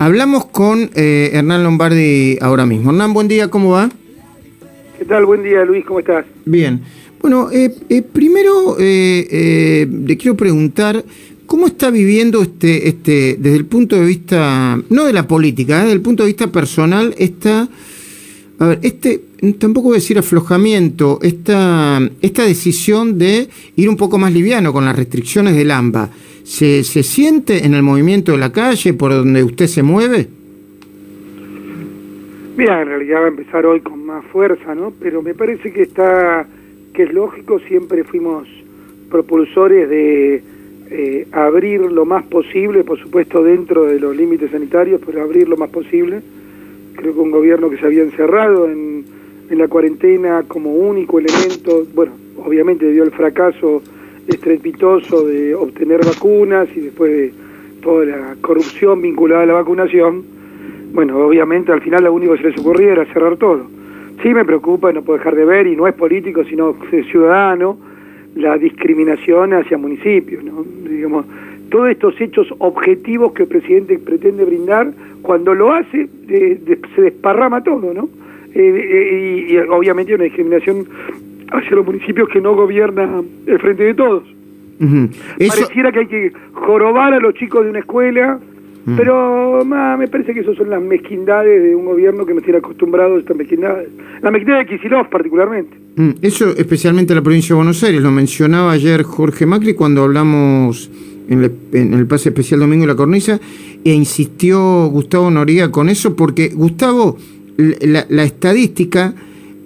Hablamos con eh, Hernán Lombardi ahora mismo. Hernán, buen día, ¿cómo va? ¿Qué tal? Buen día, Luis, ¿cómo estás? Bien. Bueno, eh, eh, primero le quiero preguntar cómo está viviendo este, este, desde el punto de vista, no de la política, desde el punto de vista personal, esta, a ver, este, tampoco voy a decir aflojamiento, esta, esta decisión de ir un poco más liviano con las restricciones del AMBA. ¿Se, ¿Se siente en el movimiento de la calle por donde usted se mueve? Mira, en realidad va a empezar hoy con más fuerza, ¿no? Pero me parece que está, que es lógico, siempre fuimos propulsores de eh, abrir lo más posible, por supuesto dentro de los límites sanitarios, pero abrir lo más posible. Creo que un gobierno que se había encerrado en, en la cuarentena como único elemento, bueno, obviamente dio el fracaso estrepitoso de obtener vacunas y después de toda la corrupción vinculada a la vacunación, bueno, obviamente al final lo único que se les ocurría era cerrar todo. Sí me preocupa, no puedo dejar de ver, y no es político, sino ciudadano, la discriminación hacia municipios, ¿no? Digamos, todos estos hechos objetivos que el presidente pretende brindar, cuando lo hace, se desparrama todo, ¿no? Eh, eh, y, y, obviamente una discriminación hacia los municipios que no gobierna el frente de todos. Pareciera que hay que jorobar a los chicos de una escuela, pero me parece que eso son las mezquindades de un gobierno que me tiene acostumbrado a estas mezquindades. La mezquindad de Kicillof particularmente. Eso especialmente en la provincia de Buenos Aires, lo mencionaba ayer Jorge Macri cuando hablamos en el, pase especial Domingo de la Cornisa, e insistió Gustavo Noriega con eso, porque Gustavo, la estadística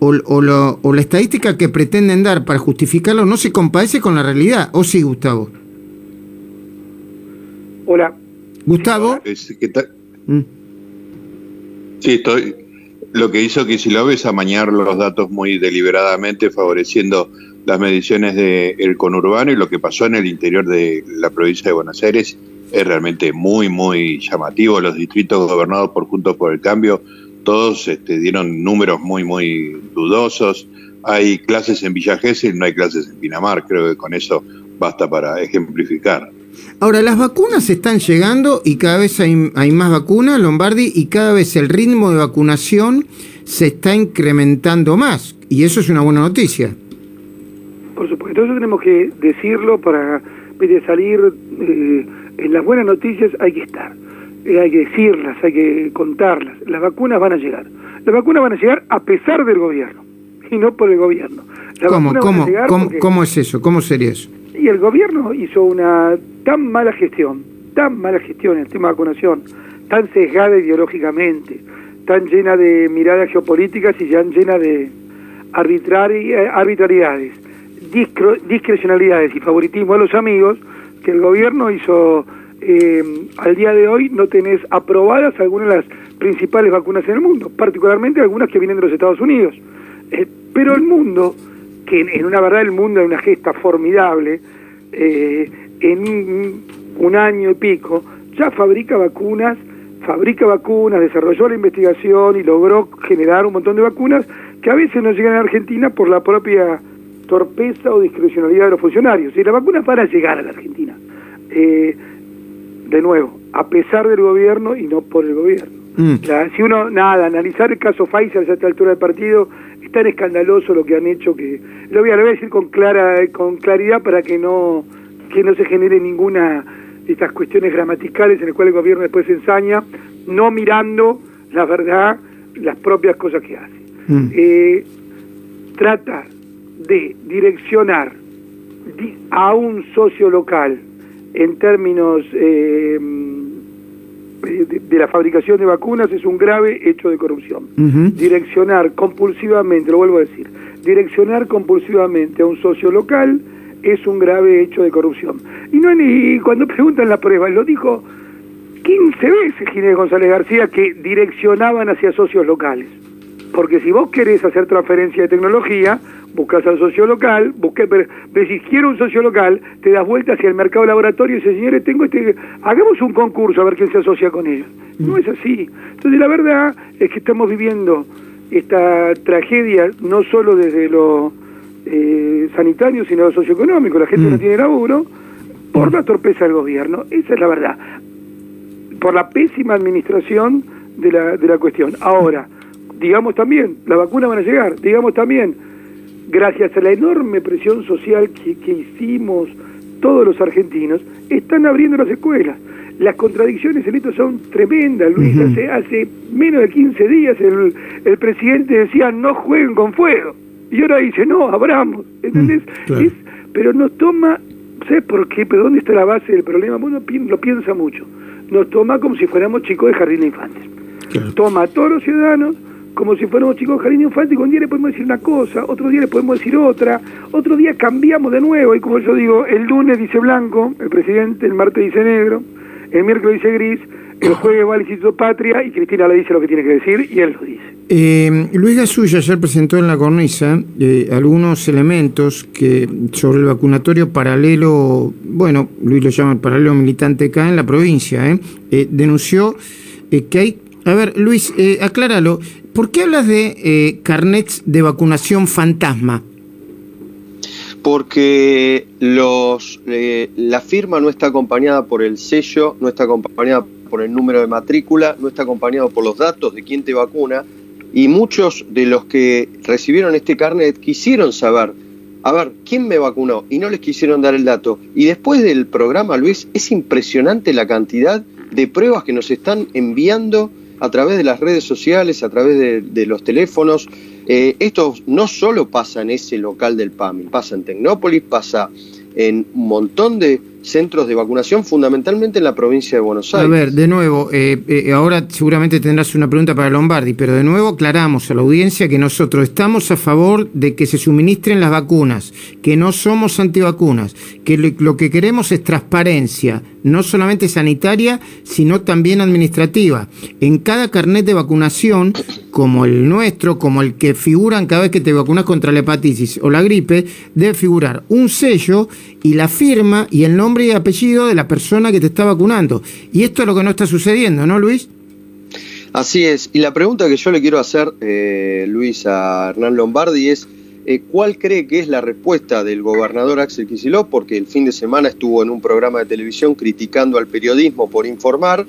o, la estadística que pretenden dar para justificarlo no se compadece con la realidad, ¿o sí, Gustavo? Hola. Gustavo. Mm. Sí, estoy. Lo que hizo Kicillof es amañar los datos muy deliberadamente, favoreciendo las mediciones del conurbano y lo que pasó en el interior de la provincia de Buenos Aires es realmente muy, muy llamativo. Los distritos gobernados por Juntos por el Cambio todos este, dieron números muy, muy dudosos. Hay clases en Villa Gesell, no hay clases en Pinamar. Creo que con eso basta para ejemplificar. Ahora, las vacunas están llegando y cada vez hay, más vacunas, Lombardi, y cada vez el ritmo de vacunación se está incrementando más. Y eso es una buena noticia. Por supuesto, eso tenemos que decirlo para salir. Eh, en las buenas noticias hay que estar. Eh, hay que decirlas, hay que contarlas. Las vacunas van a llegar. Las vacunas van a llegar a pesar del gobierno y no por el gobierno. ¿Cómo, cómo, cómo, es eso? ¿Cómo sería eso? Y el gobierno hizo una tan mala gestión, tan mala gestión en el tema de vacunación, tan sesgada ideológicamente, tan llena de miradas geopolíticas y tan llena de eh, arbitrariedades, discrecionalidades y favoritismo a los amigos, que el gobierno hizo eh, al día de hoy no tenés aprobadas algunas de las principales vacunas en el mundo, particularmente algunas que vienen de los Estados Unidos. Eh, pero el mundo, que en, una verdad el mundo es una gesta formidable, eh, en un, año y pico ya fabrica vacunas, fabrica vacunas, desarrolló la investigación y logró generar un montón de vacunas que a veces no llegan a Argentina por la propia torpeza o discrecionalidad de los funcionarios. Y las vacunas van a llegar a la Argentina. Eh, de nuevo, a pesar del gobierno y no por el gobierno. Mm. si uno, nada, analizar el caso Pfizer a esta altura del partido, es tan escandaloso lo que han hecho que lo voy a, decir con clara con claridad para que no que no se genere ninguna de estas cuestiones gramaticales en las cuales el gobierno después se ensaña, no mirando la verdad, las propias cosas que hace. Mm. Eh, trata de direccionar a un socio local en términos eh, de, la fabricación de vacunas es un grave hecho de corrupción. Direccionar compulsivamente, lo vuelvo a decir, direccionar compulsivamente a un socio local es un grave hecho de corrupción. Y no ni cuando preguntan la prueba, lo dijo 15 veces Ginés González García que direccionaban hacia socios locales. Porque si vos querés hacer transferencia de tecnología, buscas al socio local, busqué, pero, si quiero un socio local, te das vuelta hacia el mercado laboratorio y dices, señores, tengo este, hagamos un concurso a ver quién se asocia con ellos. No es así. Entonces la verdad es que estamos viviendo esta tragedia no solo desde lo eh, sanitario, sino lo socioeconómico. La gente no mm. tiene laburo por la torpeza del gobierno. Esa es la verdad. por la pésima administración de la, de la cuestión. Ahora, digamos también, las vacunas van a llegar, digamos también, gracias a la enorme presión social que, que hicimos todos los argentinos, están abriendo las escuelas. Las contradicciones en esto son tremendas, Luis. hace, hace menos de 15 días el, el presidente decía no jueguen con fuego. Y ahora dice, no, abramos. ¿Entendés? Mm, pero nos toma, ¿sabes por qué? ¿Pero dónde está la base del problema? Bueno, lo piensa mucho. Nos toma como si fuéramos chicos de jardín de infantes. Toma a todos los ciudadanos como si fuéramos chicos jardín y un día le podemos decir una cosa, otro día le podemos decir otra, otro día cambiamos de nuevo. Y como yo digo, el lunes dice blanco, el presidente, el martes dice negro, el miércoles dice gris, el jueves va al Instituto Patria y Cristina le dice lo que tiene que decir y él lo dice. Eh, Luis Gasulla ayer presentó en la cornisa eh, algunos elementos que sobre el vacunatorio paralelo, bueno, Luis lo llama paralelo militante acá en la provincia, eh, denunció que hay, a ver Luis, acláralo, ¿por qué hablas de carnets de vacunación fantasma? Porque los, la firma no está acompañada por el sello, no está acompañada por el número de matrícula, no está acompañado por los datos de quién te vacuna y muchos de los que recibieron este carnet quisieron saber, a ver, ¿quién me vacunó? Y no les quisieron dar el dato. Y después del programa, Luis, es impresionante la cantidad de pruebas que nos están enviando a través de las redes sociales, a través de, los teléfonos. Eh, esto no solo pasa en ese local del PAMI, pasa en Tecnópolis, pasa en un montón de centros de vacunación, fundamentalmente en la provincia de Buenos Aires. A ver, de nuevo, eh, eh, ahora seguramente tendrás una pregunta para Lombardi, pero de nuevo aclaramos a la audiencia que nosotros estamos a favor de que se suministren las vacunas, que no somos antivacunas, que lo que queremos es transparencia, no solamente sanitaria, sino también administrativa. En cada carnet de vacunación, como el nuestro, como el que figuran cada vez que te vacunas contra la hepatitis o la gripe, debe figurar un sello y la firma y el nombre y apellido de la persona que te está vacunando. Y esto es lo que no está sucediendo, ¿no, Luis? Así es. Y la pregunta que yo le quiero hacer, eh, Luis, a Hernán Lombardi es, eh, ¿cuál cree que es la respuesta del gobernador Axel Kicillof? Porque el fin de semana estuvo en un programa de televisión criticando al periodismo por informar.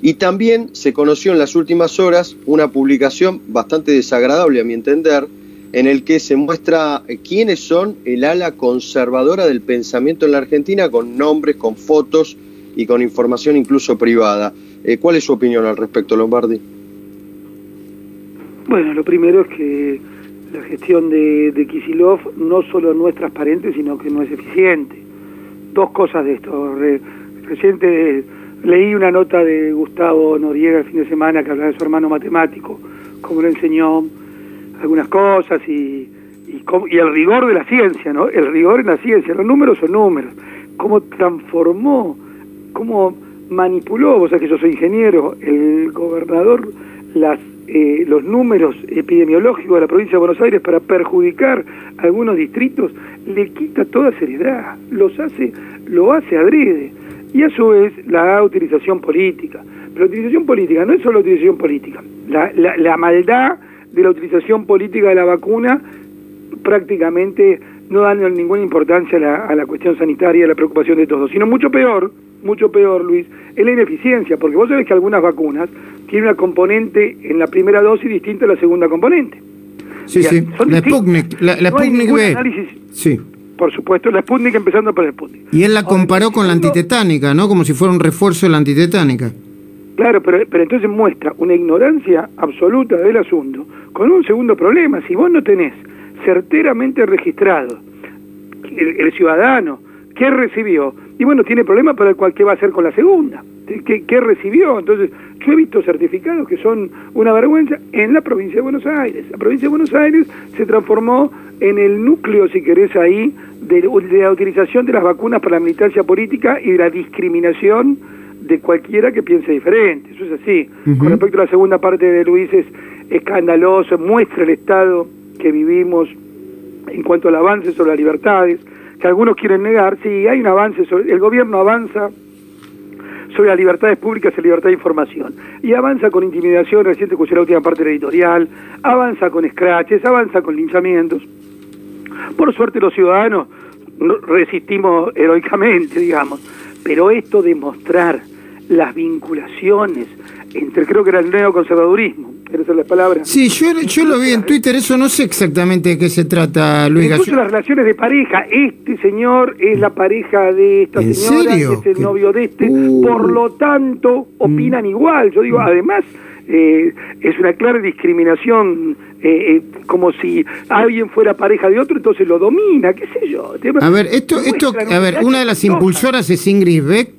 Y también se conoció en las últimas horas una publicación bastante desagradable, a mi entender, en el que se muestra eh, quiénes son el ala conservadora del pensamiento en la Argentina, con nombres, con fotos y con información incluso privada. Eh, ¿Cuál es su opinión al respecto, Lombardi? Bueno, lo primero es que la gestión de, de Kisilov no solo no es transparente, sino que no es eficiente. Dos cosas de esto. reciente leí una nota de Gustavo Noriega el fin de semana que hablaba de su hermano matemático, como lo enseñó algunas cosas y, y, el rigor de la ciencia, ¿no? El rigor en la ciencia, los números son números. Cómo transformó, cómo manipuló, vos sabés que yo soy ingeniero, el gobernador, las, eh, los números epidemiológicos de la provincia de Buenos Aires para perjudicar a algunos distritos, le quita toda seriedad, los hace, lo hace adrede. Y a su vez la utilización política. Pero la utilización política no es solo utilización política. La, la, la maldad de la utilización política de la vacuna prácticamente no dan ninguna importancia a la, a la cuestión sanitaria, a la preocupación de todos, sino mucho peor, mucho peor, Luis, es la ineficiencia, porque vos sabés que algunas vacunas tienen una componente en la primera dosis distinta a la segunda componente. Sí, sí, la Sputnik, la, Sputnik B. sí. Por supuesto, la Sputnik empezando por la Sputnik. Y él la comparó con la antitetánica, ¿no? Como si fuera un refuerzo de la antitetánica. Claro, pero, pero entonces muestra una ignorancia absoluta del asunto, con un segundo problema. Si vos no tenés certeramente registrado el, ciudadano que recibió, y bueno, tiene problemas para el cual qué va a hacer con la segunda, ¿Qué, recibió. Entonces, yo he visto certificados que son una vergüenza en la provincia de Buenos Aires. La provincia de Buenos Aires se transformó en el núcleo, si querés, ahí, de, de la utilización de las vacunas para la militancia política y de la discriminación de cualquiera que piense diferente. Eso es así. Con respecto a la segunda parte de Luis, es escandaloso, muestra el estado que vivimos en cuanto al avance sobre las libertades, que algunos quieren negar. Sí, hay un avance, sobre, el gobierno avanza sobre las libertades públicas y libertad de información. Y avanza con intimidación, reciente escuché la última parte editorial, avanza con escraches, avanza con linchamientos. Por suerte los ciudadanos resistimos heroicamente, digamos. Pero esto de mostrar las vinculaciones entre, creo que era el neoconservadurismo, esa es la palabra. Sí, yo, yo lo vi en Twitter, eso no sé exactamente de qué se trata, Luis Incluso las relaciones de pareja, este señor es la pareja de esta señora, es el novio de este, uh. por lo tanto, opinan mm. igual. Yo digo, además, eh, es una clara discriminación, eh, eh, como si alguien fuera pareja de otro, entonces lo domina, qué sé yo. A ver, esto, esto, a ver, una de las impulsoras es Ingrid Beck,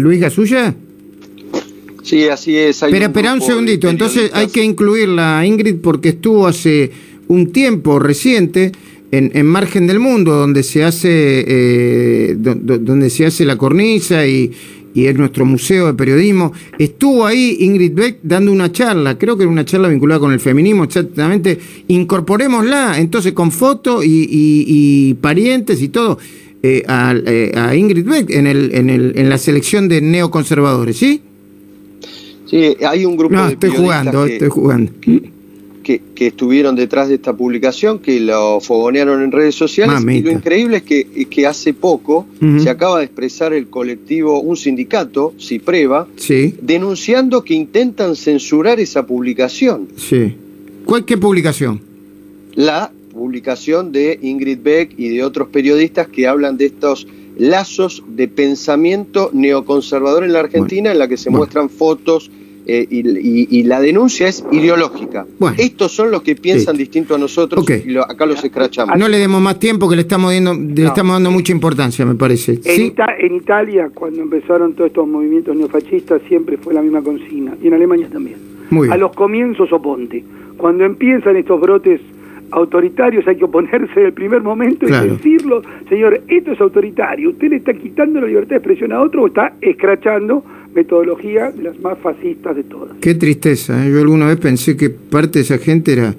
Luis Gasulla. Sí, así es. Pero espera un segundito, entonces hay que incluirla Ingrid porque estuvo hace un tiempo reciente en, en Margen del Mundo, donde se hace, donde se hace la cornisa y, y es nuestro museo de periodismo. Estuvo ahí Ingrid Beck dando una charla, creo que era una charla vinculada con el feminismo, exactamente. Incorporémosla, entonces con fotos y, parientes y todo, eh, eh, a, Ingrid Beck en, el, en, el, en la selección de neoconservadores, ¿sí? Sí, hay un grupo no, estoy jugando, estoy jugando que, estuvieron detrás de esta publicación, que lo fogonearon en redes sociales. Y lo increíble es que, que hace poco se acaba de expresar el colectivo, un sindicato, Cipreva, denunciando que intentan censurar esa publicación. Sí. ¿Cuál, ¿Qué publicación? La publicación de Ingrid Beck y de otros periodistas que hablan de estos lazos de pensamiento neoconservador en la Argentina, en la que se muestran fotos eh, y, la denuncia es ideológica. Estos son los que piensan distinto a nosotros y acá los escrachamos. No le demos más tiempo que le estamos, dando, le estamos dando mucha importancia, me parece. En, en, Italia, cuando empezaron todos estos movimientos neofascistas, siempre fue la misma consigna. Y en Alemania también. A los comienzos oponte. Cuando empiezan estos brotes autoritarios hay que oponerse en el primer momento y decirlo, señor, esto es autoritario, usted le está quitando la libertad de expresión a otro o está escrachando metodología de las más fascistas de todas. Qué tristeza, ¿eh? yo alguna vez pensé que parte de esa gente era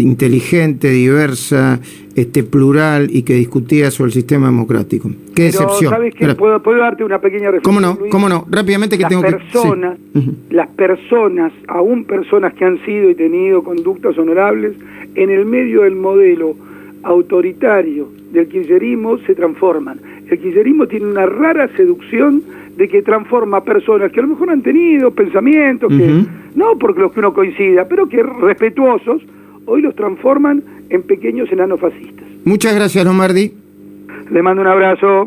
inteligente, diversa, este plural y que discutía sobre el sistema democrático. Qué decepción. ¿Sabes qué? ¿Puedo, darte una pequeña reflexión? ¿Cómo no? ¿Cómo no? Rápidamente que las tengo personas, Las personas, aún personas que han sido y tenido conductas honorables, en el medio del modelo autoritario del kirchnerismo se transforman. El kirchnerismo tiene una rara seducción de que transforma personas que a lo mejor han tenido pensamientos, que no porque los que uno coincida, pero que respetuosos, hoy los transforman en pequeños enanos fascistas. Muchas gracias, Lomardi. Le mando un abrazo.